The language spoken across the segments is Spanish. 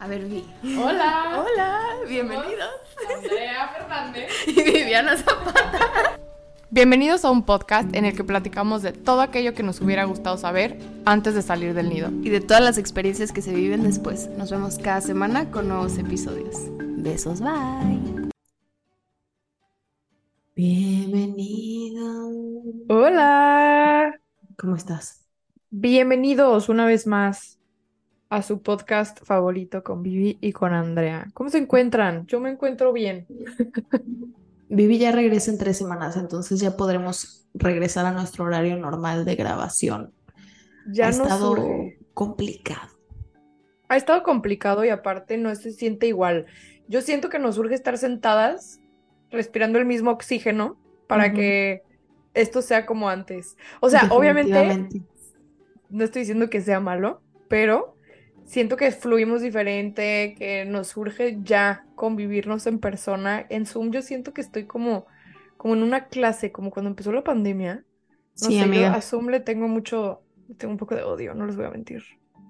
A ver, Vi. Hola. Hola, bienvenidos. Andrea Fernández. Y Viviana Zapata. Bienvenidos a un podcast en el que platicamos de todo aquello que nos hubiera gustado saber antes de salir del nido. Y de todas las experiencias que se viven después. Nos vemos cada semana con nuevos episodios. Besos, bye. Bienvenido. Hola. ¿Cómo estás? Bienvenidos una vez más a su podcast favorito con Vivi y con Andrea. ¿Cómo se encuentran? Yo me encuentro bien. Vivi ya regresa en tres semanas, entonces ya podremos regresar a nuestro horario normal de grabación. Ya ha nos estado surge. complicado. Ha estado complicado y aparte no se siente igual. Yo siento que nos urge estar sentadas respirando el mismo oxígeno para que esto sea como antes. O sea, obviamente no estoy diciendo que sea malo, pero siento que fluimos diferente, que nos surge ya convivirnos en persona. En Zoom yo siento que estoy como, como en una clase, como cuando empezó la pandemia. No Sí, sé, yo amiga. a Zoom le tengo mucho, tengo un poco de odio, no les voy a mentir.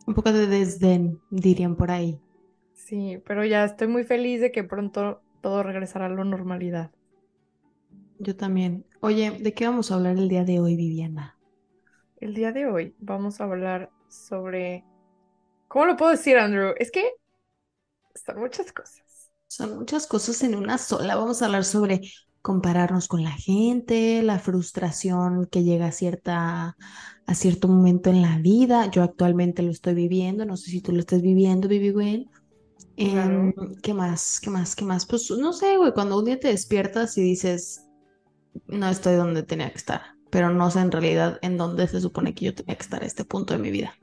Un poco de desdén, dirían por ahí. Sí, pero ya estoy muy feliz de que pronto todo regresará a la normalidad. Yo también. Oye, ¿de qué vamos a hablar el día de hoy, Viviana? El día de hoy vamos a hablar sobre... ¿Cómo lo puedo decir, Andrew? Es que son muchas cosas. Son muchas cosas en una sola. Vamos a hablar sobre compararnos con la gente, la frustración que llega a cierta, a cierto momento en la vida. Yo actualmente lo estoy viviendo, no sé si tú lo estás viviendo, Vivi Gwen. Claro. Em, ¿qué más? ¿Qué más? ¿Qué más? Pues no sé, güey, cuando un día te despiertas y dices, no estoy donde tenía que estar, pero no sé en realidad en dónde se supone que yo tenía que estar a este punto de mi vida.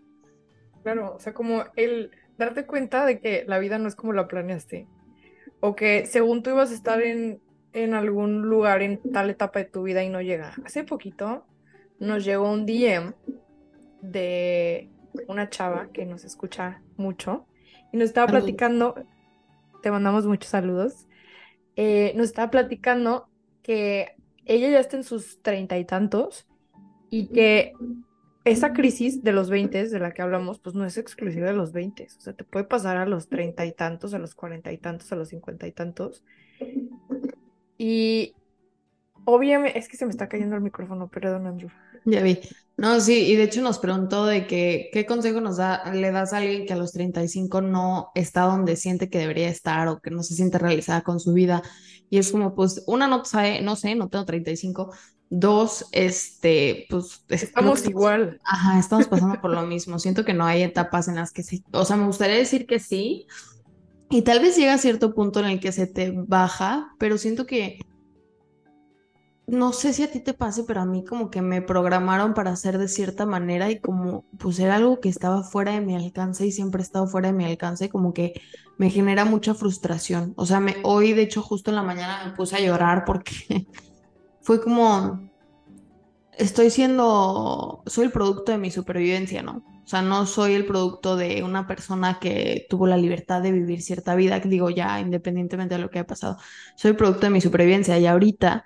Claro, o sea, como el darte cuenta de que la vida no es como la planeaste. O que según tú ibas a estar en, en algún lugar en tal etapa de tu vida y no llega. Hace poquito nos llegó un DM de una chava que nos escucha mucho y nos estaba platicando, te mandamos muchos saludos, eh, nos estaba platicando que ella ya está en sus treinta y tantos y que esa crisis de los 20 de la que hablamos, pues no es exclusiva de los 20, o sea, te puede pasar a los treinta y tantos, a los cuarenta y tantos, a los cincuenta y tantos. Y obviamente, es que se me está cayendo el micrófono, perdón, Andrew. Ya vi. No, sí, y de hecho nos preguntó de que qué consejo nos da, le das a alguien que a los 35 no está donde siente que debería estar o que no se siente realizada con su vida. Y es como, pues, una no sabe, no sé, no tengo 35. Dos, este, pues, Estamos que igual. Ajá, estamos pasando por lo mismo. Siento que no hay etapas en las que sí, o sea, me gustaría decir que sí, y tal vez llega a cierto punto en el que se te baja, pero siento que no sé si a ti te pase, pero a mí como que me programaron para hacer de cierta manera y como pues era algo que estaba fuera de mi alcance y siempre ha estado fuera de mi alcance, como que me genera mucha frustración. O sea, me, hoy de hecho justo en la mañana me puse a llorar porque fue como estoy siendo, soy el producto de mi supervivencia, ¿no? O sea, no soy el producto de una persona que tuvo la libertad de vivir cierta vida, que digo ya, independientemente de lo que haya pasado, soy producto de mi supervivencia y ahorita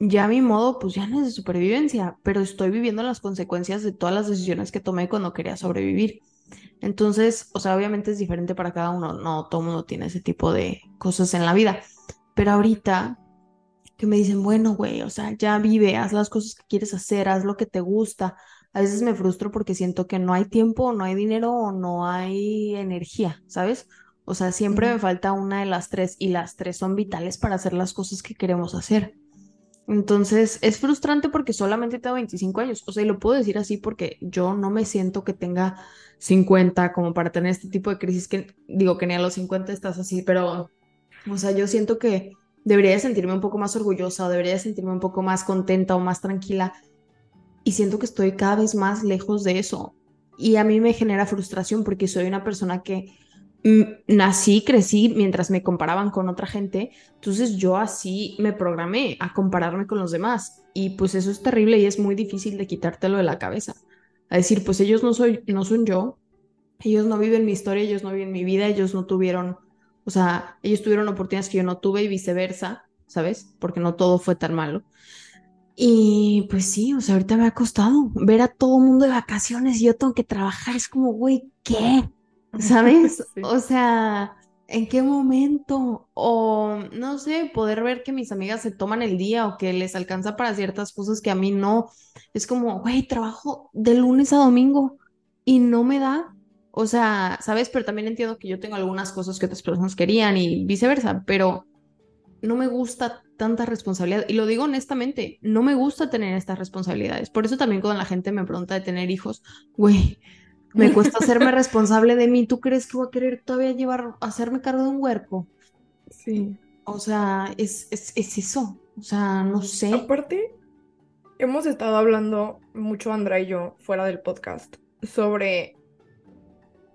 ya mi modo, pues ya no es de supervivencia, pero estoy viviendo las consecuencias de todas las decisiones que tomé cuando quería sobrevivir. Entonces, o sea, obviamente es diferente para cada uno, no todo mundo tiene ese tipo de cosas en la vida, pero ahorita que me dicen, bueno, güey, o sea, ya vive, haz las cosas que quieres hacer, haz lo que te gusta. A veces me frustro porque siento que no hay tiempo, no hay dinero o no hay energía, ¿sabes? O sea, siempre me falta una de las tres y las tres son vitales para hacer las cosas que queremos hacer. Entonces, es frustrante porque solamente tengo 25 años. O sea, y lo puedo decir así porque yo no me siento que tenga 50 como para tener este tipo de crisis que digo que ni a los 50 estás así, pero, o sea, yo siento que debería de sentirme un poco más orgullosa o debería de sentirme un poco más contenta o más tranquila. Y siento que estoy cada vez más lejos de eso. Y a mí me genera frustración porque soy una persona que mm, nací, crecí mientras me comparaban con otra gente. Entonces yo así me programé a compararme con los demás. Y pues eso es terrible y es muy difícil de quitártelo de la cabeza. A decir, pues ellos no soy, no son yo, ellos no viven mi historia, ellos no viven mi vida, ellos no tuvieron, o sea, ellos tuvieron oportunidades que yo no tuve y viceversa, ¿sabes? Porque no todo fue tan malo. Y pues sí, o sea, ahorita me ha costado ver a todo mundo de vacaciones y yo tengo que trabajar. Es como, güey, ¿qué? ¿sabes? Sí. O sea, ¿en qué momento? O no sé, poder ver que mis amigas se toman el día o que les alcanza para ciertas cosas que a mí no. Es como, güey, trabajo de lunes a domingo y no me da. O sea, ¿sabes? Pero también entiendo que yo tengo algunas cosas que otras personas querían y viceversa, pero no me gusta tanta responsabilidad. Y lo digo honestamente, no me gusta tener estas responsabilidades. Por eso también cuando la gente me pregunta de tener hijos, güey, me cuesta hacerme responsable de mí. ¿Tú crees que voy a querer todavía llevar, hacerme cargo de un huerco? Sí. O sea, es, es, es eso. O sea, no sé. Aparte, hemos estado hablando mucho, Andra y yo, fuera del podcast, sobre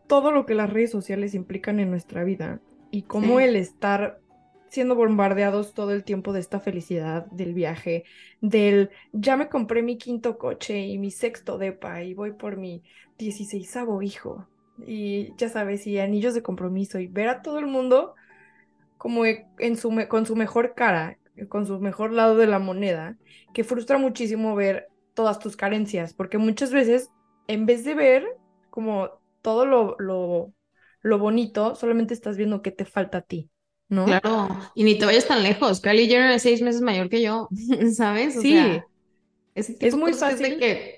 todo lo que las redes sociales implican en nuestra vida y cómo Sí. el estar siendo bombardeados todo el tiempo de esta felicidad del viaje, del ya me compré mi quinto coche y mi sexto depa y voy por mi dieciséisavo hijo y ya sabes, y anillos de compromiso y ver a todo el mundo como e- en su con su mejor cara, con su mejor lado de la moneda, que frustra muchísimo ver todas tus carencias, porque muchas veces en vez de ver como todo lo, lo, lo bonito, solamente estás viendo qué te falta a ti, ¿no? Claro. Y ni te vayas tan lejos. Kylie Jenner es seis meses mayor que yo. ¿Sabes? O Sí, sea, es muy de fácil. que-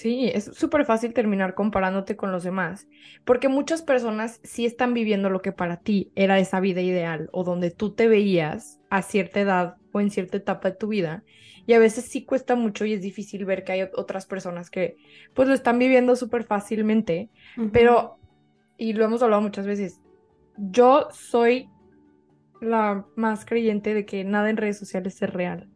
Sí, es súper fácil terminar comparándote con los demás, porque muchas personas sí están viviendo lo que para ti era esa vida ideal o donde tú te veías a cierta edad o en cierta etapa de tu vida, y a veces sí cuesta mucho y es difícil ver que hay ot- otras personas que pues lo están viviendo súper fácilmente, pero, y lo hemos hablado muchas veces, yo soy la más creyente de que nada en redes sociales es real.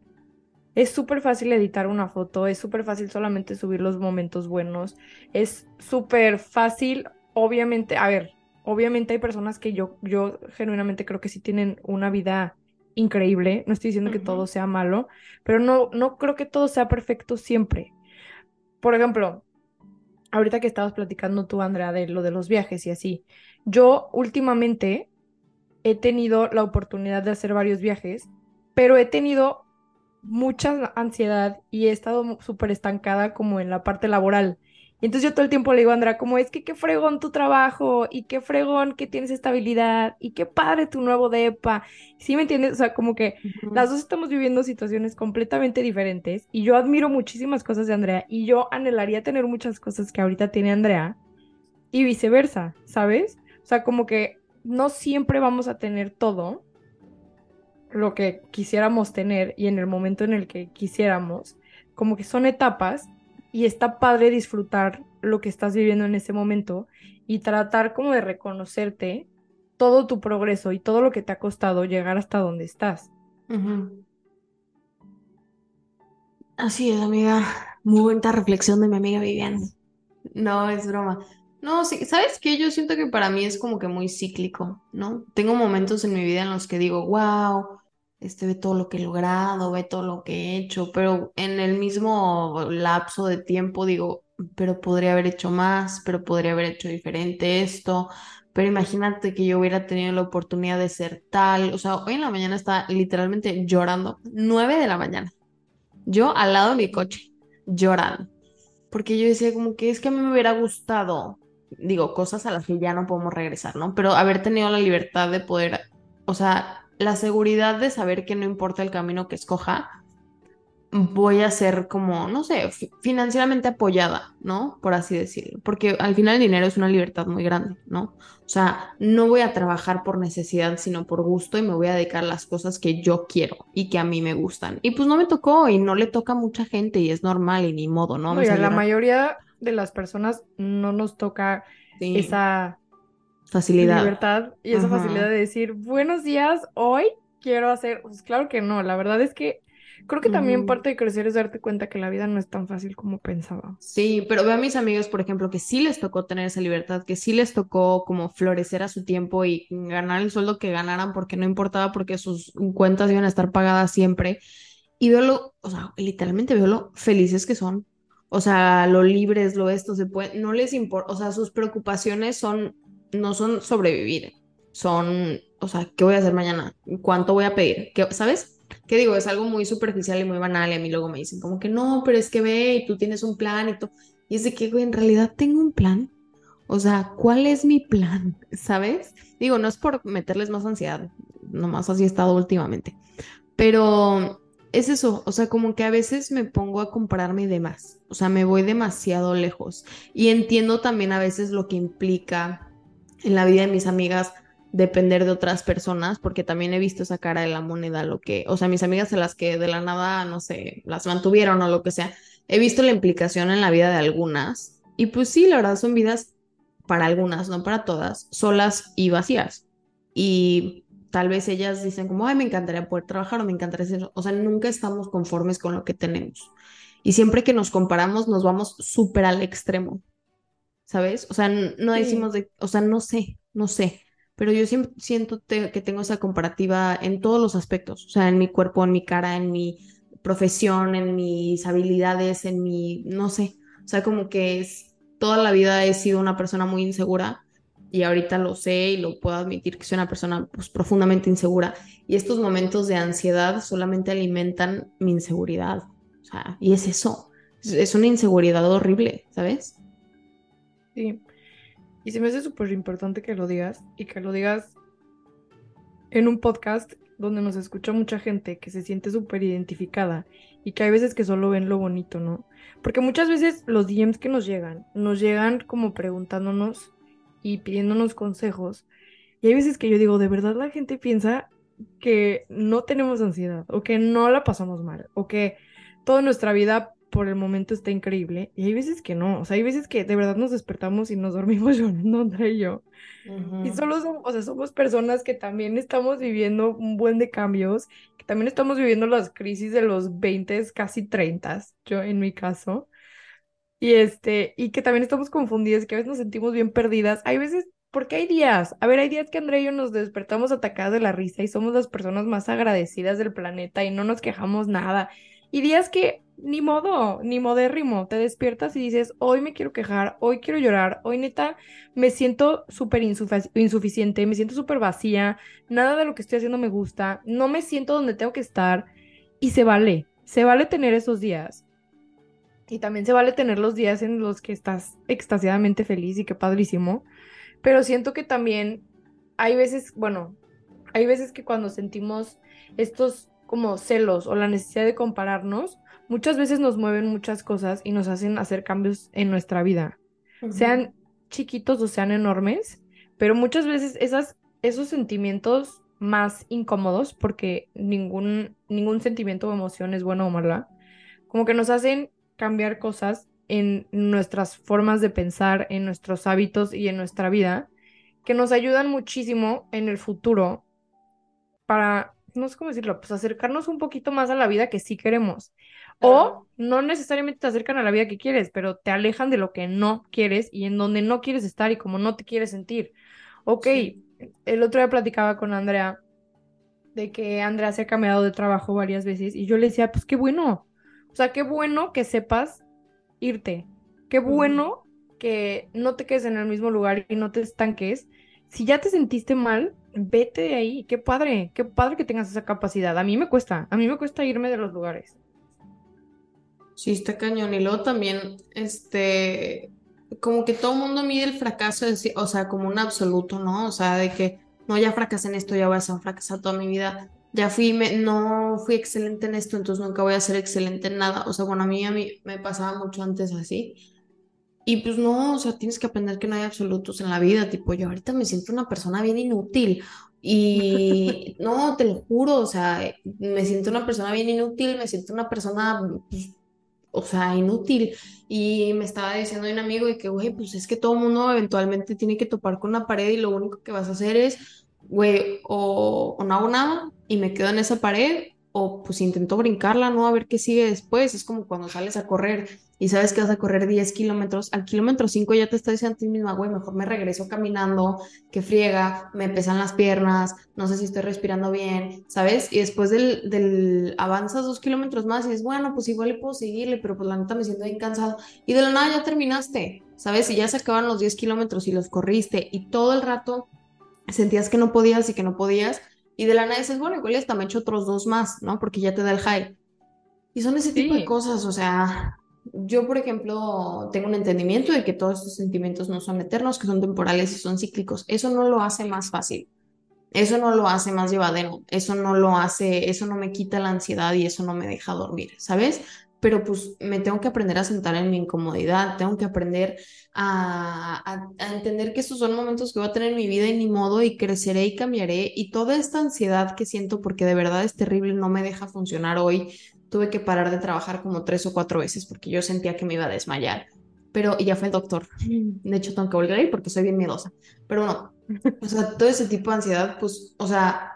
Es súper fácil editar una foto, es súper fácil solamente subir los momentos buenos, es súper fácil, obviamente, a ver, obviamente hay personas que yo, yo genuinamente creo que sí tienen una vida increíble, no estoy diciendo que todo sea malo, pero no, no creo que todo sea perfecto siempre. Por ejemplo, ahorita que estabas platicando tú, Andrea, de lo de los viajes y así, yo últimamente he tenido la oportunidad de hacer varios viajes, pero he tenido mucha ansiedad y he estado súper estancada como en la parte laboral. Y entonces yo todo el tiempo le digo a Andrea, como es que qué fregón tu trabajo y qué fregón que tienes estabilidad y qué padre tu nuevo depa. ¿Sí me entiendes? O sea, como que las dos estamos viviendo situaciones completamente diferentes y yo admiro muchísimas cosas de Andrea y yo anhelaría tener muchas cosas que ahorita tiene Andrea y viceversa, ¿sabes? O sea, como que no siempre vamos a tener todo lo que quisiéramos tener y en el momento en el que quisiéramos, como que son etapas y está padre disfrutar lo que estás viviendo en ese momento y tratar como de reconocerte todo tu progreso y todo lo que te ha costado llegar hasta donde estás. Así es, amiga. Muy buena reflexión de mi amiga Viviana. No, es broma. No, sí, ¿sabes qué? Yo siento que para mí es como que muy cíclico, ¿no? Tengo momentos en mi vida en los que digo, wow, este ve todo lo que he logrado, ve todo lo que he hecho, pero en el mismo lapso de tiempo digo, pero podría haber hecho más, pero podría haber hecho diferente esto, pero imagínate que yo hubiera tenido la oportunidad de ser tal, o sea, hoy en la mañana estaba literalmente llorando, nueve de la mañana, yo al lado de mi coche, llorando. Porque yo decía como que es que a mí me hubiera gustado, digo, cosas a las que ya no podemos regresar, ¿no? Pero haber tenido la libertad de poder, o sea, la seguridad de saber que no importa el camino que escoja, voy a ser como, no sé, fi- financieramente apoyada, ¿no? Por así decirlo. Porque al final el dinero es una libertad muy grande, ¿no? O sea, no voy a trabajar por necesidad, sino por gusto y me voy a dedicar a las cosas que yo quiero y que a mí me gustan. Y pues no me tocó y no le toca a mucha gente y es normal y ni modo, ¿no? La mayoría de las personas no nos toca Sí, esa facilidad. libertad y esa Ajá. facilidad de decir, buenos días, hoy quiero hacer, pues claro que no, la verdad es que creo que también parte de crecer es darte cuenta que la vida no es tan fácil como pensábamos. Sí, pero veo a mis amigos, por ejemplo, que sí les tocó tener esa libertad, que sí les tocó como florecer a su tiempo y ganar el sueldo que ganaran porque no importaba porque sus cuentas iban a estar pagadas siempre. Y veo lo, o sea, literalmente veo lo felices que son. O sea, lo libres, lo esto, se puede, no les importa, o sea, sus preocupaciones son, no son sobrevivir, son, o sea, ¿qué voy a hacer mañana? ¿Cuánto voy a pedir? ¿Qué, ¿sabes? ¿Qué digo? Es algo muy superficial y muy banal y a mí luego me dicen como que no, pero es que ve y tú tienes un plan y todo. Y es de que, güey, en realidad tengo un plan. O sea, ¿cuál es mi plan? ¿Sabes? Digo, no es por meterles más ansiedad, nomás así he estado últimamente. Pero es eso, o sea, como que a veces me pongo a compararme de más, o sea, me voy demasiado lejos. Y entiendo también a veces lo que implica en la vida de mis amigas depender de otras personas, porque también he visto esa cara de la moneda, lo que, o sea, mis amigas a las que de la nada, no sé, las mantuvieron o lo que sea, he visto la implicación en la vida de algunas. Y pues sí, la verdad son vidas para algunas, no para todas, solas y vacías. Y tal vez ellas dicen como, ay, me encantaría poder trabajar o me encantaría hacer, o sea, nunca estamos conformes con lo que tenemos. Y siempre que nos comparamos nos vamos súper al extremo, ¿sabes? O sea, no decimos de, o sea, no sé, no sé, pero yo siempre siento que tengo esa comparativa en todos los aspectos, o sea, en mi cuerpo, en mi cara, en mi profesión, en mis habilidades, en mi, no sé, o sea, como que es, toda la vida he sido una persona muy insegura y ahorita lo sé y lo puedo admitir que soy una persona pues, profundamente insegura y estos momentos de ansiedad solamente alimentan mi inseguridad, o sea, y es eso, es una inseguridad horrible, ¿sabes? Sí, y se me hace súper importante que lo digas y que lo digas en un podcast donde nos escucha mucha gente que se siente súper identificada y que hay veces que solo ven lo bonito, ¿no? Porque muchas veces los DMs que nos llegan, nos llegan como preguntándonos y pidiéndonos consejos. Y hay veces que yo digo, de verdad la gente piensa que no tenemos ansiedad o que no la pasamos mal o que toda nuestra vida por el momento está increíble y hay veces que no, o sea, hay veces que de verdad nos despertamos y nos dormimos llorando Andrea y yo. Y solo somos, o sea, somos personas que también estamos viviendo un buen de cambios, que también estamos viviendo las crisis de los 20, casi 30, yo en mi caso. Y este, y que también estamos confundidas, que a veces nos sentimos bien perdidas. Hay veces, porque hay días, a ver, hay días que Andrea y yo nos despertamos atacadas de la risa y somos las personas más agradecidas del planeta y no nos quejamos nada. Y días que ni modo, ni modérrimo, te despiertas y dices, hoy me quiero quejar, hoy quiero llorar, hoy neta me siento súper insuficiente, me siento súper vacía, nada de lo que estoy haciendo me gusta, no me siento donde tengo que estar y se vale, se vale tener esos días. Y también se vale tener los días en los que estás extasiadamente feliz y qué padrísimo, pero siento que también hay veces, bueno, hay veces que cuando sentimos estos como celos o la necesidad de compararnos, muchas veces nos mueven muchas cosas y nos hacen hacer cambios en nuestra vida, sean chiquitos o sean enormes, pero muchas veces esas, esos sentimientos más incómodos, porque ningún, ningún sentimiento o emoción es bueno o mala, como que nos hacen cambiar cosas en nuestras formas de pensar, en nuestros hábitos y en nuestra vida, que nos ayudan muchísimo en el futuro para no sé cómo decirlo, pues acercarnos un poquito más a la vida que sí queremos. O no necesariamente te acercan a la vida que quieres, pero te alejan de lo que no quieres y en donde no quieres estar y como no te quieres sentir. Ok, el otro día platicaba con Andrea de que Andrea se ha cambiado de trabajo varias veces y yo le decía, pues qué bueno. O sea, qué bueno que sepas irte. Qué bueno que no te quedes en el mismo lugar y no te estanques. Si ya te sentiste mal, vete de ahí, qué padre, qué padre que tengas esa capacidad. A mí me cuesta, a mí me cuesta irme de los lugares. Sí, está cañón. Y luego también, este, como que todo el mundo mide el fracaso, o sea, como un absoluto, ¿no? O sea, de que, no, ya fracasé en esto, ya voy a ser un fracasado toda mi vida. Ya fui, me, no fui excelente en esto, entonces nunca voy a ser excelente en nada. O sea, bueno, a mí, a mí me pasaba mucho antes así. Y pues no, o sea, tienes que aprender que no hay absolutos en la vida. Tipo, yo ahorita me siento una persona bien inútil. Y no, te lo juro, o sea, me siento una persona bien inútil, me siento una persona, pues, o sea, inútil. Y me estaba diciendo un amigo de que, güey, pues es que todo mundo eventualmente tiene que topar con una pared y lo único que vas a hacer es, güey, o, o no hago nada y me quedo en esa pared, o pues intento brincarla, ¿no? A ver qué sigue después. Es como cuando sales a correr y sabes que vas a correr 10 kilómetros, al kilómetro 5 ya te estás diciendo a ti misma, güey, mejor me regreso caminando, que friega, me pesan las piernas, no sé si estoy respirando bien, ¿sabes? Y después del, del avanzas dos kilómetros más y dices, bueno, pues igual le puedo seguirle, pero pues la neta me siento bien cansado. Y de la nada ya terminaste, ¿sabes? Y ya se acaban los 10 kilómetros y los corriste y todo el rato sentías que no podías y que no podías. Y de la nada dices, bueno, igual hasta me echo otros dos más, ¿no? Porque ya te da el high. Y son ese tipo de cosas, o sea, yo, por ejemplo, tengo un entendimiento de que todos estos sentimientos no son eternos, que son temporales y son cíclicos. Eso no lo hace más fácil. Eso no lo hace más llevadero. Eso no lo hace, eso no me quita la ansiedad y eso no me deja dormir, ¿sabes? Pero pues me tengo que aprender a sentar en mi incomodidad, tengo que aprender a, a, entender que estos son momentos que voy a tener en mi vida y ni modo y creceré y cambiaré y toda esta ansiedad que siento porque de verdad es terrible no me deja funcionar hoy tuve que parar de trabajar como tres o cuatro veces porque yo sentía que me iba a desmayar. Pero y ya fue el doctor. De hecho, tengo que volver a ir porque soy bien miedosa. Pero no, o sea, todo ese tipo de ansiedad, pues, o sea,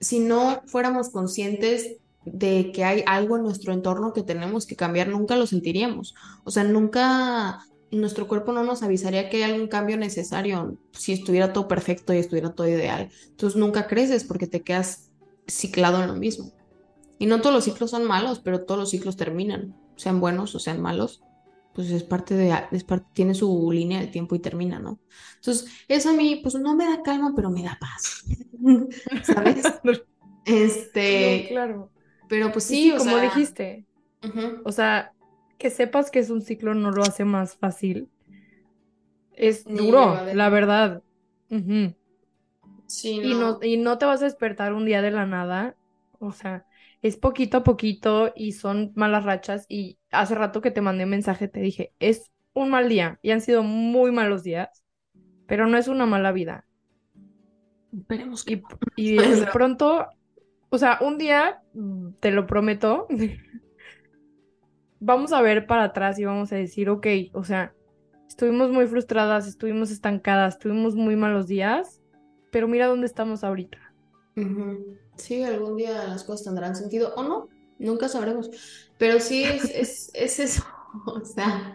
si no fuéramos conscientes de que hay algo en nuestro entorno que tenemos que cambiar, nunca lo sentiríamos. O sea, nunca nuestro cuerpo no nos avisaría que hay algún cambio necesario si estuviera todo perfecto y estuviera todo ideal. Entonces nunca creces porque te quedas ciclado en lo mismo. Y no todos los ciclos son malos, pero todos los ciclos terminan, sean buenos o sean malos. Pues es parte de, es parte, tiene su línea de tiempo y termina, ¿no? Entonces, eso a mí, pues no me da calma, pero me da paz. ¿Sabes? este. claro. Pero pues sí, o como dijiste. O sea, que sepas que es un ciclo no lo hace más fácil. Es duro, la verdad. Sí, Y, no, y no te vas a despertar un día de la nada. O sea, es poquito a poquito y son malas rachas. Y hace rato que te mandé un mensaje, te dije, es un mal día y han sido muy malos días, pero no es una mala vida. Esperemos que. Y, de pronto, o sea, un día, mm, te lo prometo, vamos a ver para atrás y vamos a decir, ok, o sea, estuvimos muy frustradas, estuvimos estancadas, tuvimos muy malos días, pero mira dónde estamos ahorita. Sí, algún día las cosas tendrán sentido o no, nunca sabremos. Pero sí es, es, eso, o sea,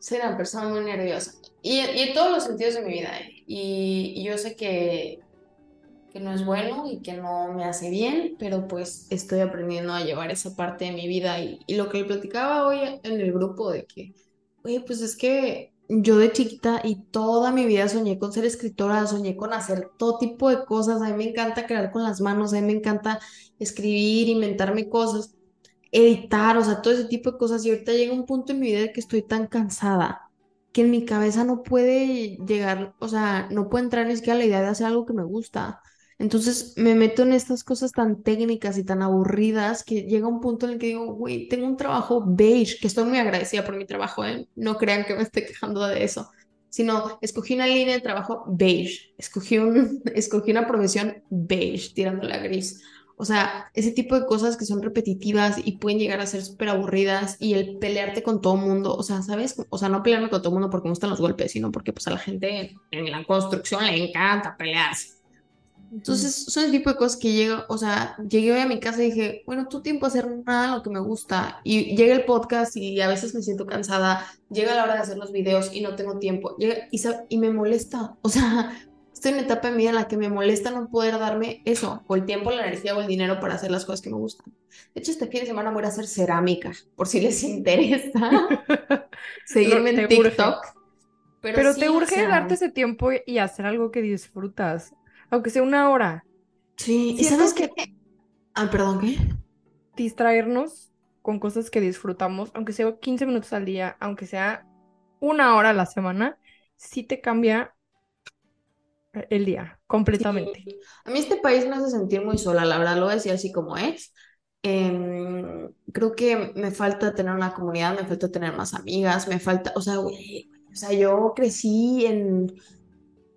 soy una persona muy nerviosa. Y, en todos los sentidos de mi vida. ¿eh? Y, yo sé que, que no es bueno y que no me hace bien, pero pues estoy aprendiendo a llevar esa parte de mi vida. Y, y lo que le platicaba hoy en el grupo de que, oye, pues es que yo de chiquita y toda mi vida soñé con ser escritora, soñé con hacer todo tipo de cosas. A mí me encanta crear con las manos, a mí me encanta escribir, inventarme cosas, editar, o sea, todo ese tipo de cosas. Y ahorita llega un punto en mi vida que estoy tan cansada que en mi cabeza no puede llegar, o sea, no puede entrar ni siquiera la idea de hacer algo que me gusta. Entonces me meto en estas cosas tan técnicas y tan aburridas que llega un punto en el que digo, güey, tengo un trabajo beige, que estoy muy agradecida por mi trabajo, ¿eh? No crean que me esté quejando de eso, sino escogí una línea de trabajo beige, escogí, un, escogí una profesión beige, tirándola a gris. O sea, ese tipo de cosas que son repetitivas y pueden llegar a ser súper aburridas y el pelearte con todo mundo, o sea, ¿sabes? O sea, no pelearme con todo mundo porque me gustan los golpes, sino porque pues a la gente en la construcción le encanta pelearse. Entonces, son el tipo de cosas que llega, o sea, llegué hoy a mi casa y dije, bueno, tú tiempo a hacer nada lo que me gusta. Y llega el podcast y a veces me siento cansada, llega la hora de hacer los videos y no tengo tiempo. Llega y, y me molesta, o sea, estoy en una etapa de mi vida en la que me molesta no poder darme eso, o el tiempo, la energía o el dinero para hacer las cosas que me gustan. De hecho, este fin de semana voy a hacer cerámica, por si les interesa seguirme en TikTok. Pero, te urge darte ese tiempo y hacer algo que disfrutas aunque sea una hora. Sí, ¿y sabes qué? Ah, perdón, ¿qué? Distraernos con cosas que disfrutamos, aunque sea 15 minutos al día, aunque sea una hora a la semana, sí te cambia el día completamente. A mí este país me hace sentir muy sola, la verdad lo voy a decir así como es. Em, creo que me falta tener una comunidad, me falta tener más amigas, me falta, o sea, güey, o sea, yo crecí en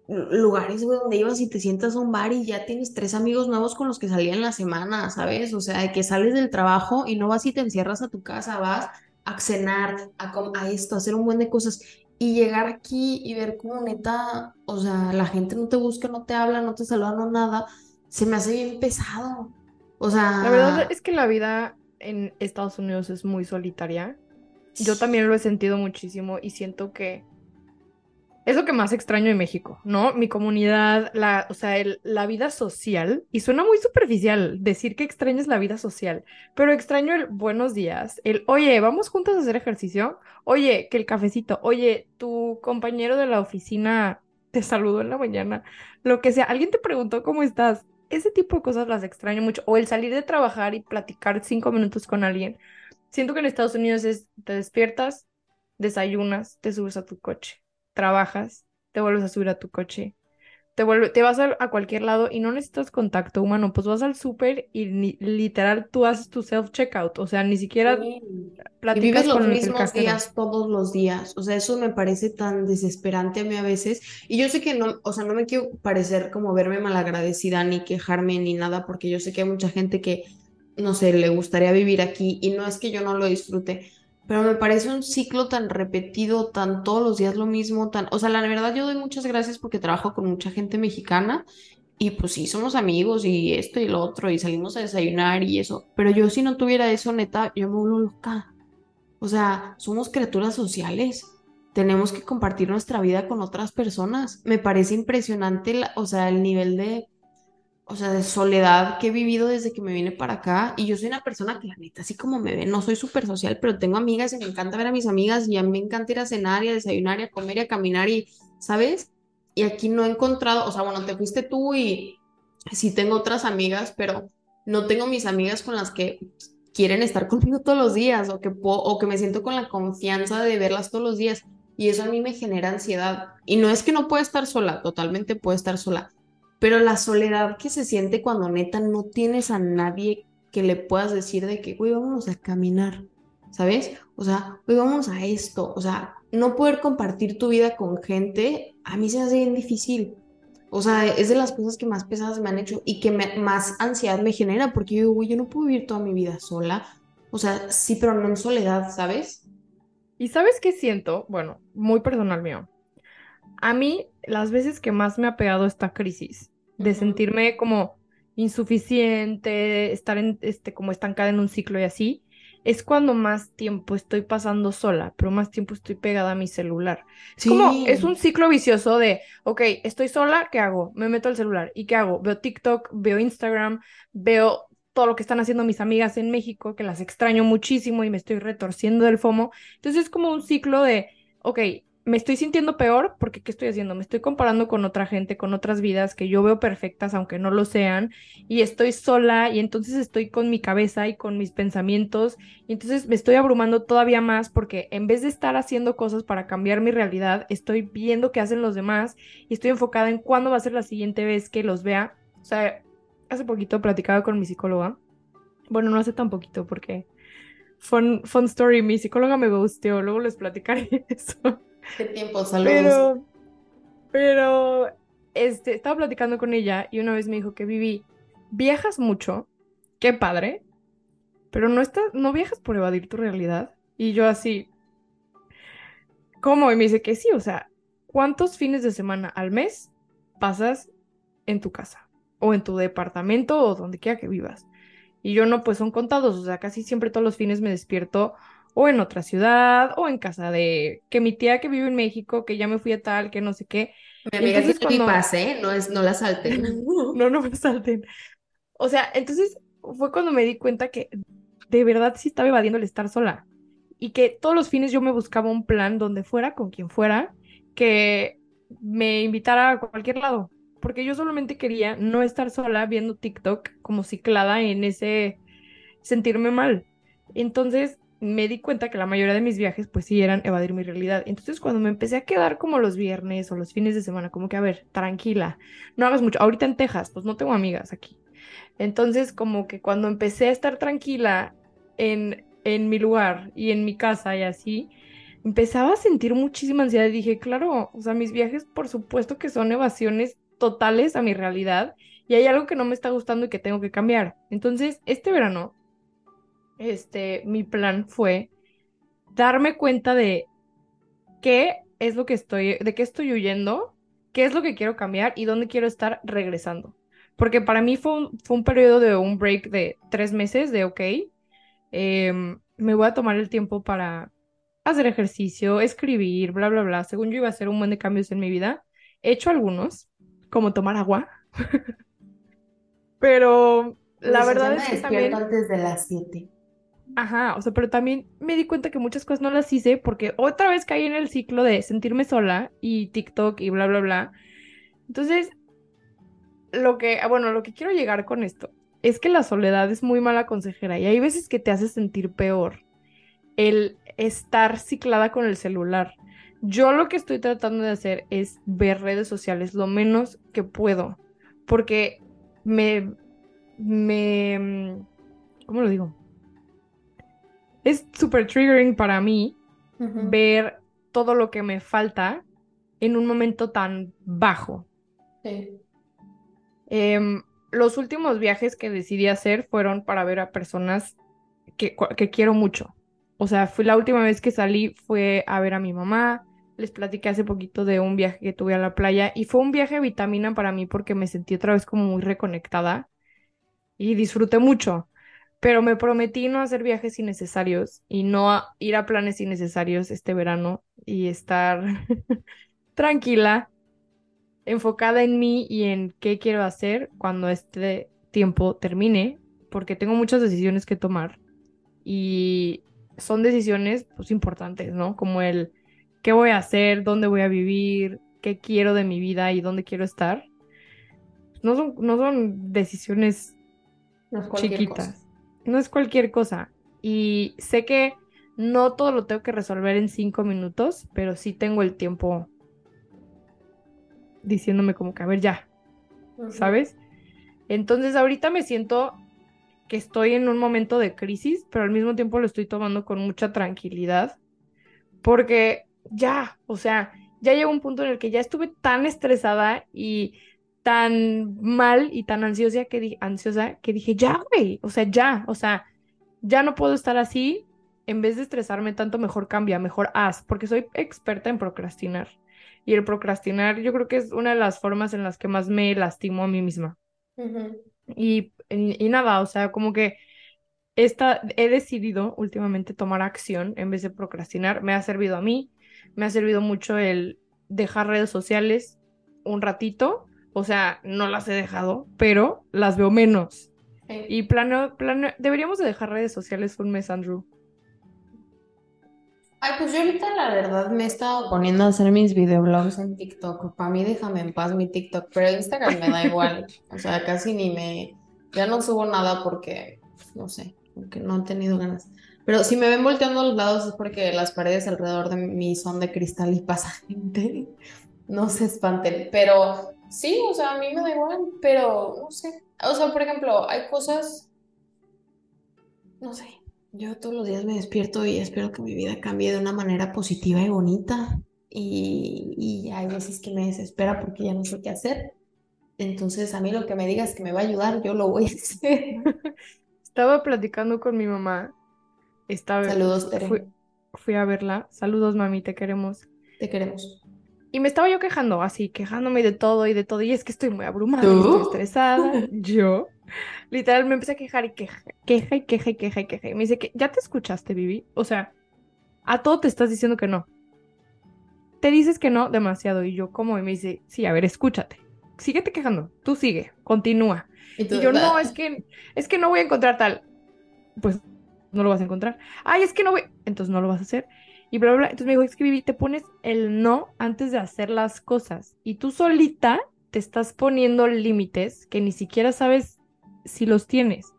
lugares, donde ibas y te sientas a un bar y ya tienes tres amigos nuevos con los que salían en la semana, ¿sabes? O sea, de que sales del trabajo y no vas y te encierras a tu casa, vas a cenar, a, a esto, a hacer un buen de cosas. Y llegar aquí y ver como neta, o sea, la gente no te busca, no te habla, no te saluda, no nada, se me hace bien pesado. O sea... La verdad es que la vida en Estados Unidos es muy solitaria. Yo también lo he sentido muchísimo y siento que es lo que más extraño de México, ¿no? Mi comunidad, la, o sea, la vida social, y suena muy superficial decir que extrañas la vida social, pero extraño el buenos días, el, oye, vamos juntos a hacer ejercicio, oye, que el cafecito, oye, tu compañero de la oficina te saludó en la mañana, lo que sea, alguien te preguntó cómo estás, ese tipo de cosas las extraño mucho, o el salir de trabajar y platicar cinco minutos con alguien. siento que en Estados Unidos es, te despiertas, desayunas, te subes a tu coche, trabajas, te vuelves a subir a tu coche, te, vuelve, te vas a, cualquier lado y no necesitas contacto humano, pues vas al súper y literal tú haces tu self-checkout, o sea, ni siquiera platicas y vives los mismos días todos los días, o sea, eso me parece tan desesperante a mí a veces, y yo sé que no, o sea, no me quiero parecer como verme malagradecida ni quejarme ni nada, porque yo sé que hay mucha gente que, no sé, le gustaría vivir aquí y no es que yo no lo disfrute, pero me parece un ciclo tan repetido, tan todos los días lo mismo, tan, o sea, la verdad yo doy muchas gracias porque trabajo con mucha gente mexicana y pues sí, somos amigos y esto y lo otro y salimos a desayunar y eso, pero yo si no tuviera eso, neta, yo me vuelvo loca. O sea, somos criaturas sociales, tenemos que compartir nuestra vida con otras personas. Me parece impresionante, o sea, el nivel de o sea, de soledad que he vivido desde que me vine para acá. Y yo soy una persona que la neta, así como me ve, no soy súper social, pero tengo amigas y me encanta ver a mis amigas y a mí me encanta ir a cenar y a desayunar y a comer y a caminar y, ¿sabes? Y aquí no he encontrado, o sea, bueno, te fuiste tú y sí tengo otras amigas, pero no tengo mis amigas con las que quieren estar conmigo todos los días o que, o que me siento con la confianza de verlas todos los días. Y eso a mí me genera ansiedad. Y no es que no pueda estar sola, totalmente puedo estar sola pero la soledad que se siente cuando neta no tienes a nadie que le puedas decir de que, güey, vamos a caminar, ¿sabes? O sea, güey, vamos a esto, o sea, no poder compartir tu vida con gente, a mí se me hace bien difícil. O sea, es de las cosas que más pesadas me han hecho y que más ansiedad me genera, porque yo digo, güey, yo no puedo vivir toda mi vida sola. O sea, sí, pero no en soledad, ¿sabes? ¿Y sabes qué siento? Bueno, muy personal mío. A mí, las veces que más me ha pegado esta crisis, de sentirme como insuficiente, estar en, este, como estancada en un ciclo y así, es cuando más tiempo estoy pasando sola, pero más tiempo estoy pegada a mi celular. Es como, es un ciclo vicioso de, ok, estoy sola, ¿qué hago? Me meto al celular. ¿Y qué hago? Veo TikTok, veo Instagram, veo todo lo que están haciendo mis amigas en México, que las extraño muchísimo y me estoy retorciendo del FOMO. Entonces es como un ciclo de, ok, me estoy sintiendo peor porque ¿qué estoy haciendo? Me estoy comparando con otra gente, con otras vidas que yo veo perfectas aunque no lo sean y estoy sola y entonces estoy con mi cabeza y con mis pensamientos y entonces me estoy abrumando todavía más porque en vez de estar haciendo cosas para cambiar mi realidad, estoy viendo qué hacen los demás y estoy enfocada en cuándo va a ser la siguiente vez que los vea. O sea, hace poquito platicaba con mi psicóloga. Bueno, no hace tan poquito porque fun, fun story, mi psicóloga me gusteó, luego les platicaré eso. Qué tiempo, saludos. Pero, este, estaba platicando con ella y una vez me dijo que viví, viajas mucho, qué padre, pero no estás, no viajas por evadir tu realidad. Y yo así, ¿cómo? Y me dice que sí, o sea, ¿cuántos fines de semana al mes pasas en tu casa? O en tu departamento o donde quiera que vivas. Y yo no, pues son contados, o sea, casi siempre todos los fines me despierto o en otra ciudad, o en casa de que mi tía que vive en México, que ya me fui a tal, que no sé qué. Mi amiga entonces, cuando... pase, no es, no la salten. no, no me salten. O sea, entonces fue cuando me di cuenta que de verdad sí estaba evadiendo el estar sola. Y que todos los fines yo me buscaba un plan donde fuera, con quien fuera, que me invitara a cualquier lado. Porque yo solamente quería no estar sola viendo TikTok como ciclada en ese sentirme mal. Entonces, me di cuenta que la mayoría de mis viajes pues sí eran evadir mi realidad. Entonces cuando me empecé a quedar como los viernes o los fines de semana, como que a ver, tranquila, no hagas mucho. Ahorita en Texas, pues no tengo amigas aquí. Entonces como que cuando empecé a estar tranquila en, en mi lugar y en mi casa y así, empezaba a sentir muchísima ansiedad y dije, claro, o sea, mis viajes por supuesto que son evasiones totales a mi realidad y hay algo que no me está gustando y que tengo que cambiar. Entonces, este verano este, mi plan fue darme cuenta de qué es lo que estoy, de qué estoy huyendo, qué es lo que quiero cambiar y dónde quiero estar regresando. Porque para mí fue un, fue un periodo de un break de tres meses de, ok, em, me voy a tomar el tiempo para hacer ejercicio, escribir, bla, bla, bla. Según yo iba a hacer un buen de cambios en mi vida. He hecho algunos, como tomar agua. Pero la pues verdad es que también... antes de las 7. Ajá, o sea, pero también me di cuenta que muchas cosas no las hice porque otra vez caí en el ciclo de sentirme sola y TikTok y bla, bla, bla. Entonces, lo que, ah, bueno, lo que quiero llegar con esto es que la soledad es muy mala consejera y hay veces que te hace sentir peor. el estar ciclada con el celular. Yo lo que estoy tratando de hacer es ver redes sociales lo menos que puedo, porque me, me, ¿cómo lo digo? Es súper triggering para mí ver todo lo que me falta en un momento tan bajo. Sí. Em, los últimos viajes que decidí hacer fueron para ver a personas que, que, quiero mucho. O sea, fue la última vez que salí fue a ver a mi mamá. Les platiqué hace poquito de un viaje que tuve a la playa y fue un viaje de vitamina para mí porque me sentí otra vez como muy reconectada y disfruté mucho. Pero me prometí no hacer viajes innecesarios y no ir a planes innecesarios este verano y estar tranquila enfocada en mí y en qué quiero hacer cuando este tiempo termine, porque tengo muchas decisiones que tomar y son decisiones pues importantes, ¿no? Como el qué voy a hacer, dónde voy a vivir, qué quiero de mi vida y dónde quiero estar. No son, no son decisiones chiquitas. No es cualquier cosa. Y sé que no todo lo tengo que resolver en cinco minutos, pero sí tengo el tiempo diciéndome como que, a ver, ya, ¿sabes? Entonces ahorita me siento que estoy en un momento de crisis, pero al mismo tiempo lo estoy tomando con mucha tranquilidad, porque ya, o sea, ya llegó un punto en el que ya estuve tan estresada y tan mal y tan ansiosa que, ansiosa que dije, ya, güey, o sea, ya, o sea, ya no puedo estar así, en vez de estresarme tanto, mejor cambia, mejor haz, porque soy experta en procrastinar. Y el procrastinar yo creo que es una de las formas en las que más me lastimo a mí misma. y, y, nada, o sea, como que esta, he decidido últimamente tomar acción en vez de procrastinar. Me ha servido a mí, me ha servido mucho el dejar redes sociales un ratito. O sea, no las he dejado, pero las veo menos. Y plano, plano, deberíamos de dejar redes sociales un mes, Andrew. Ay, pues yo ahorita la verdad me he estado poniendo a hacer mis videoblogs en TikTok. Para mí déjame en paz mi TikTok, pero Instagram me da igual. O sea, casi ni me... Ya no subo nada porque, no sé, porque no he tenido ganas. Pero si me ven volteando a los lados es porque las paredes alrededor de mí son de cristal y pasa gente. No se espanten. Pero sí, o sea, a mí me da igual, pero no sé. O sea, por ejemplo, hay cosas... No sé yo todos los días me despierto y espero que mi vida cambie de una manera positiva y bonita. Y, hay veces que me desespera porque ya no sé qué hacer. Entonces, a mí lo que me digas que me va a ayudar, yo lo voy a hacer. Estaba platicando con mi mamá. Estaba, Saludos, Tere. Fui, a verla. Saludos, mami, te queremos. Te queremos. Y me estaba yo quejando, así, quejándome de todo y de todo. Y es que estoy muy abrumada, estoy estresada. yo. Literal, me empecé a quejar y queja, queja y queja y queja y queja. Y me dice que, ¿ya te escuchaste, Vivi? O sea, a todo te estás diciendo que no. Te dices que no demasiado. Y yo, ¿cómo? Y me dice, sí, a ver, escúchate. Síguete quejando. Tú sigue, continúa. Y, yo, no, es que, es que no voy a encontrar tal. Pues no lo vas a encontrar. Ay, es que no voy. Entonces no lo vas a hacer. Y bla, bla, bla. Entonces me dijo, es que Vivi, te pones el no antes de hacer las cosas. Y tú solita te estás poniendo límites que ni siquiera sabes si los tienes.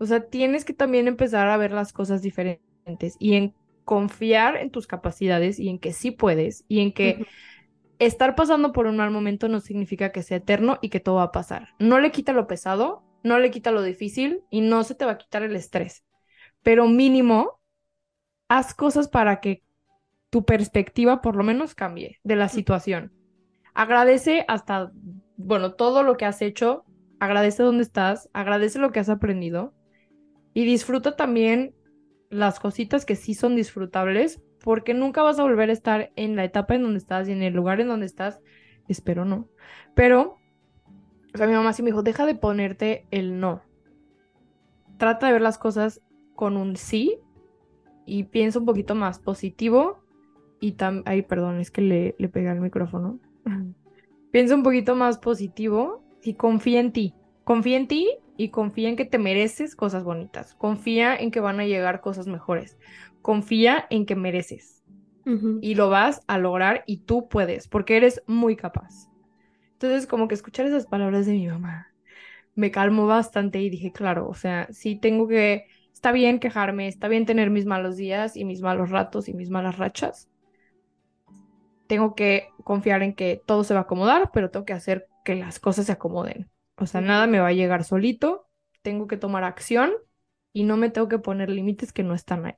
O sea, tienes que también empezar a ver las cosas diferentes y en confiar en tus capacidades y en que sí puedes y en que estar pasando por un mal momento no significa que sea eterno y que todo va a pasar. No le quita lo pesado, no le quita lo difícil y no se te va a quitar el estrés. Pero mínimo, haz cosas para que tu perspectiva por lo menos cambie de la situación. Agradece hasta, bueno, todo lo que has hecho agradece dónde estás, agradece lo que has aprendido y disfruta también las cositas que sí son disfrutables, porque nunca vas a volver a estar en la etapa en donde estás y en el lugar en donde estás. Espero no. Pero, o sea, mi mamá sí me dijo, deja de ponerte el no. Trata de ver las cosas con un sí y piensa un poquito más positivo y también, ay, perdón, es que le, le pegué al micrófono. piensa un poquito más positivo y confía en ti. Confía en ti y confía en que te mereces cosas bonitas. Confía en que van a llegar cosas mejores. Confía en que mereces. Y lo vas a lograr y tú puedes, porque eres muy capaz. Entonces, como que escuchar esas palabras de mi mamá me calmó bastante y dije, claro, o sea, sí tengo que está bien quejarme, está bien tener mis malos días y mis malos ratos y mis malas rachas. Tengo que confiar en que todo se va a acomodar, pero tengo que hacer que las cosas se acomoden. O sea, nada me va a llegar solito, tengo que tomar acción y no me tengo que poner límites que no están ahí.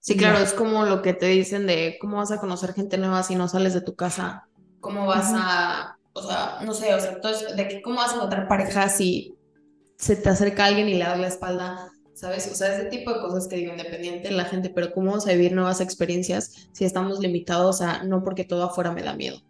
Sí, claro, es como lo que te dicen de cómo vas a conocer gente nueva si no sales de tu casa, cómo vas a, o sea, no sé, o sea, entonces, de que cómo vas a encontrar pareja si se te acerca alguien y le das la espalda, ¿sabes? O sea, ese tipo de cosas que digo, independiente de la gente, pero cómo vamos a vivir nuevas experiencias si estamos limitados a no porque todo afuera me da miedo.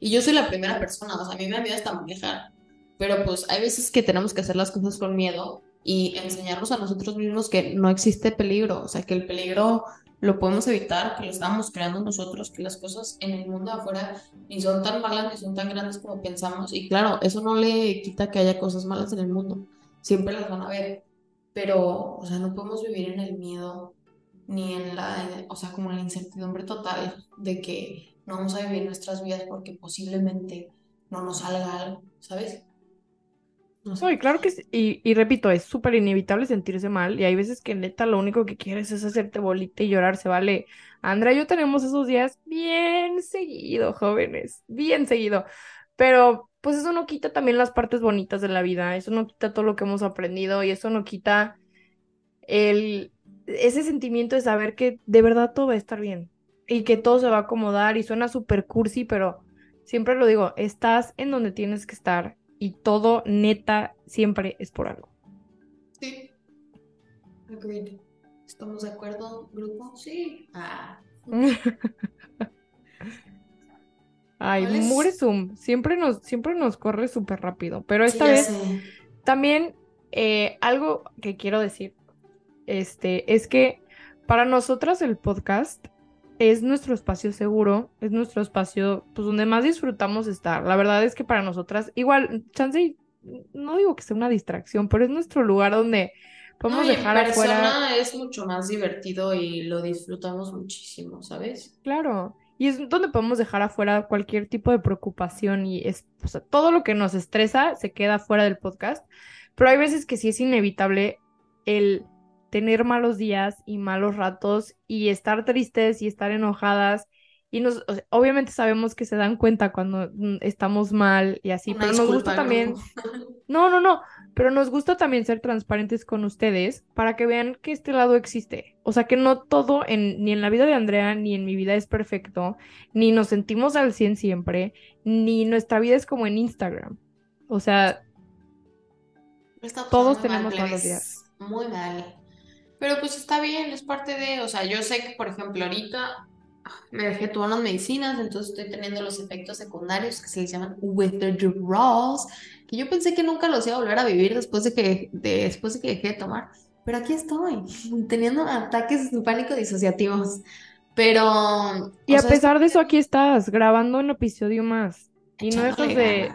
Y yo soy la primera persona, o sea, a mí me da miedo hasta manejar, pero pues hay veces que tenemos que hacer las cosas con miedo y enseñarnos a nosotros mismos que no existe peligro, o sea, que el peligro lo podemos evitar, que lo estamos creando nosotros, que las cosas en el mundo afuera ni son tan malas ni son tan grandes como pensamos. Y claro, eso no le quita que haya cosas malas en el mundo, siempre las van a ver, pero, o sea, no podemos vivir en el miedo ni en la, o sea, como la incertidumbre total de que no vamos a vivir nuestras vidas porque posiblemente no nos salga algo, ¿sabes? No sé. claro que sí. Y, y repito, es súper inevitable sentirse mal y hay veces que neta lo único que quieres es hacerte bolita y llorar, se vale. Andrea y yo tenemos esos días bien seguido, jóvenes, bien seguido. Pero pues eso no quita también las partes bonitas de la vida, eso no quita todo lo que hemos aprendido y eso no quita el, ese sentimiento de saber que de verdad todo va a estar bien y que todo se va a acomodar y suena súper cursi, pero siempre lo digo, estás en donde tienes que estar y todo neta siempre es por algo. Sí. Agreed. ¿Estamos de acuerdo, grupo? Sí. Ah. Ay, Muresum, siempre nos, siempre nos corre súper rápido, pero esta vez también eh, algo que quiero decir, este, es que para nosotras el podcast es nuestro espacio seguro, es nuestro espacio pues donde más disfrutamos estar. La verdad es que para nosotras, igual, chance, no digo que sea una distracción, pero es nuestro lugar donde podemos dejar en persona es mucho más divertido y lo disfrutamos muchísimo, ¿sabes? Claro. Y es donde podemos dejar afuera cualquier tipo de preocupación y es, o sea, todo lo que nos estresa se queda fuera del podcast. Pero hay veces que sí es inevitable el tener malos días y malos ratos y estar tristes y estar enojadas. Y nos, obviamente sabemos que se dan cuenta cuando mm, estamos mal y así, pero nos gusta también. No, no, no, pero nos gusta también ser transparentes con ustedes para que vean que este lado existe. O sea, que no todo en, ni en la vida de Andrea ni en mi vida es perfecto, ni nos sentimos al 100 siempre, ni nuestra vida es como en Instagram. O sea, todos tenemos malos días. Muy mal. Pero pues está bien, es parte de, o sea, yo sé que, por ejemplo, ahorita me dejé todas las medicinas, entonces estoy teniendo los efectos secundarios que se les llaman withdrawals, que yo pensé que nunca los iba a volver a vivir después de que, después de que dejé de tomar. Pero aquí estoy, teniendo ataques de pánico disociativos. Pero. Y a pesar de eso, aquí estás, grabando un episodio más. Y no dejas de.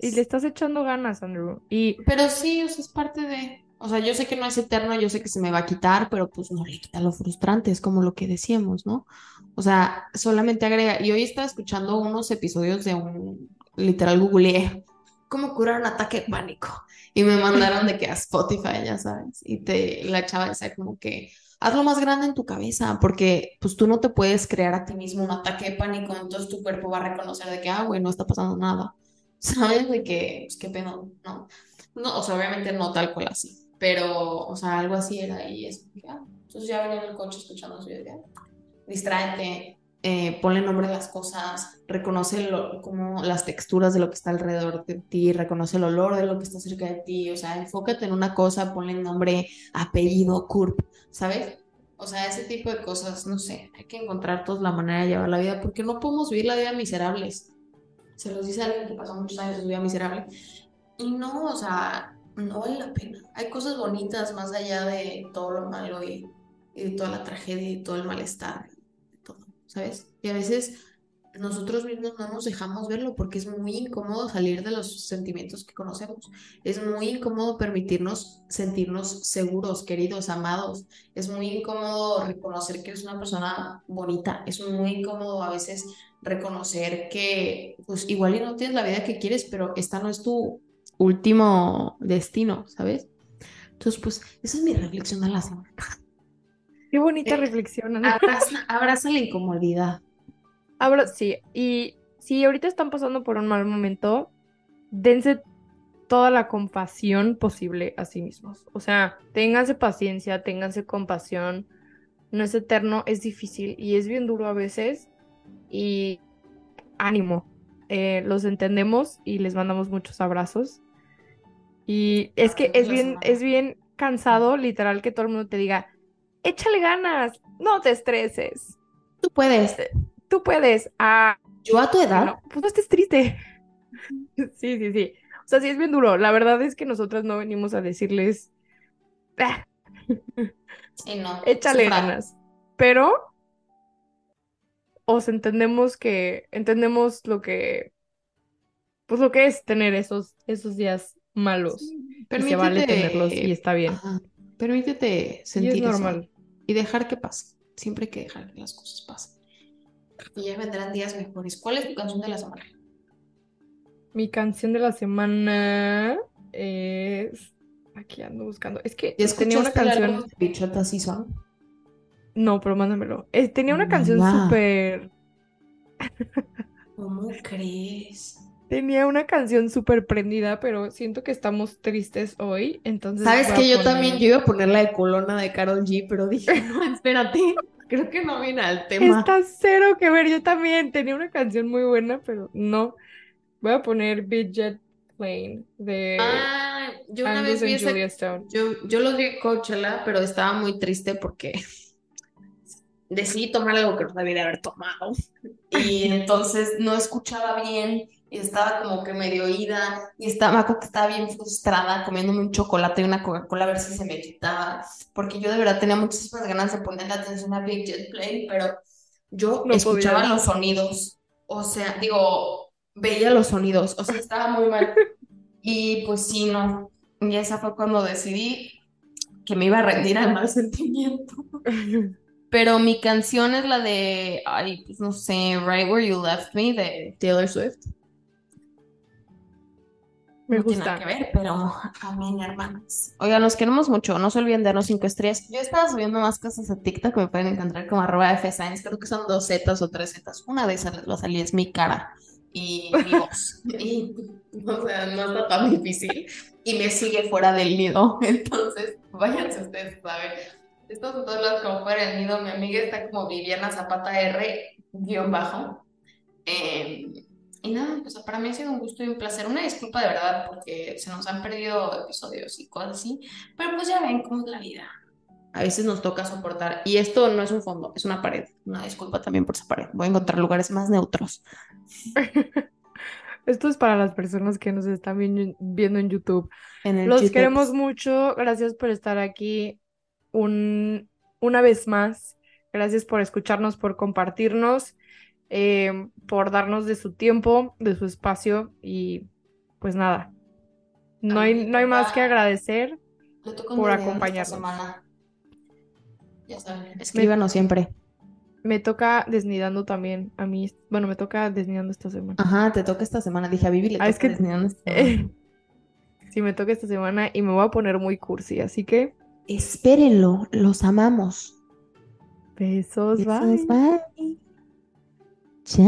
Y le estás echando ganas, Andrew. Y... Pero sí, o sea, es parte de. O sea, yo sé que no es eterno, yo sé que se me va a quitar, pero pues no le quita lo frustrante, es como lo que decíamos, ¿no? O sea, solamente agrega. Y hoy estaba escuchando unos episodios de un, literal, googleé cómo curar un ataque de pánico. Y me mandaron de que a Spotify, ya sabes. Y te, la chava decía como que hazlo más grande en tu cabeza, porque pues tú no te puedes crear a ti mismo un ataque de pánico, entonces tu cuerpo va a reconocer de que, ah, güey, no está pasando nada. ¿Sabes? De que, pues qué pedo, ¿no? No, o sea, obviamente no tal cual así pero, o sea, algo así era y es, ya. Entonces ya venía en el coche escuchando su idea. Distráete, eh, ponle nombre a las cosas, reconoce como las texturas de lo que está alrededor de ti, reconoce el olor de lo que está cerca de ti, o sea, enfócate en una cosa, ponle nombre, apellido, curp, ¿sabes? O sea, ese tipo de cosas, no sé, hay que encontrar todos la manera de llevar la vida, porque no podemos vivir la vida miserables. Se los dice alguien que pasó muchos años de su vida miserable. Y no, o sea, no vale la pena. Hay cosas bonitas más allá de todo lo malo y, de toda la tragedia y todo el malestar, ¿sabes? Y a veces nosotros mismos no nos dejamos verlo porque es muy incómodo salir de los sentimientos que conocemos. Es muy incómodo permitirnos sentirnos seguros, queridos, amados. Es muy incómodo reconocer que eres una persona bonita. Es muy incómodo a veces reconocer que, pues igual y no tienes la vida que quieres, pero esta no es tu último destino, ¿sabes? Entonces, pues, esa es mi reflexión de la semana. Qué bonita Eh, reflexión, Ana. Abraza, abraza la incomodidad. Hablo, sí, y si ahorita están pasando por un mal momento, dense toda la compasión posible a sí mismos. O sea, ténganse paciencia, ténganse compasión. No es eterno, es difícil y es bien duro a veces. Y ánimo. Eh, los entendemos y les mandamos muchos abrazos. Y es que es bien, es bien cansado, literal, que todo el mundo te diga, échale ganas, no te estreses, Tú puedes. tú puedes. Ah, Yo a tu edad, no, pues no estés triste. Sí, sí, sí. O sea, sí es bien duro. La verdad es que nosotras no venimos a decirles, "Ah, sí, no. échale sufra. ganas. Pero os entendemos que, entendemos lo que, pues lo que es tener esos, esos días malos. Sí, Y se vale tenerlos y está bien. ajá, permítete Y es sentir eso normal. y dejar que pase. Siempre hay que dejar que las cosas pasen. Y ya vendrán días mejores. ¿Cuál es tu canción de la semana? Mi canción de la semana es... Aquí ando buscando. Es que ¿Ya tenía una canción... de Bichota Season? No, pero mándamelo. Eh, tenía una canción súper... ¿Cómo crees? Tenía una canción súper prendida, pero siento que estamos tristes hoy, entonces Sabes que yo poner- también, yo iba a poner la de Colona de Karol G, pero dije, no, espérate, creo que no viene al tema. Está cero que ver, yo también tenía una canción muy buena, pero no. Voy a poner Big Jet Plane de Ah, yo una Angus vez vi ese, Julia Stone. yo, yo los vi en Coachella, pero estaba muy triste porque decidí tomar algo que no debía de haber tomado. Y entonces no escuchaba bien y estaba como que medio oída y estaba, acuerdo que estaba bien frustrada comiéndome un chocolate y una Coca-Cola a ver si se me quitaba, porque yo de verdad tenía muchísimas ganas de ponerle atención a Big Jet Plane, pero yo No escuchaba podías. los sonidos, o sea, digo, veía los sonidos, o sea, estaba muy mal. Y pues sí, no. Y esa fue cuando decidí que me iba a rendir al mal sentimiento. Pero mi canción es la de, ay, pues no sé, Right Where You Left Me de Taylor Swift. Me No tiene nada gusta. que ver, pero amén, hermanas. Oigan, nos queremos mucho. No se olviden de darnos cinco estrellas. Yo estaba subiendo más cosas a TikTok que me pueden encontrar como arroba fsainz. Creo que son dos zetas o tres zetas. Una de esas les va a salir, es mi cara y mi voz. Y, o sea, no está tan difícil. Y me sigue fuera del nido. Entonces, váyanse ustedes, ¿saben? Estos son todos los como fuera del nido. Mi amiga está como Viviana Zapata R, guion bajo. Eh, y nada, pues para mí ha sido un gusto y un placer. Una disculpa de verdad porque se nos han perdido episodios y cosas así, pero pues ya ven cómo es la vida. A veces nos toca soportar. Y esto no es un fondo, es una pared. Una disculpa también por esa pared. Voy a encontrar lugares más neutros. Esto es para las personas que nos están vi- viendo en YouTube. En Los YouTube. queremos mucho. Gracias por estar aquí un, una vez más. Gracias por escucharnos, por compartirnos, eh, por darnos de su tiempo, de su espacio y pues nada. No hay, no hay más que agradecer. Por acompañarnos. Ya saben, escríbanos siempre. Me toca desnidando también a mí. Bueno, me toca desnidando esta semana. Ajá, te toca esta semana. Dije a Vivi le Ah, es toca que- desnidando esta semana. Sí, me toca esta semana y me voy a poner muy cursi. Así que Espérenlo, los amamos. besos, Besos, bye. bye. 切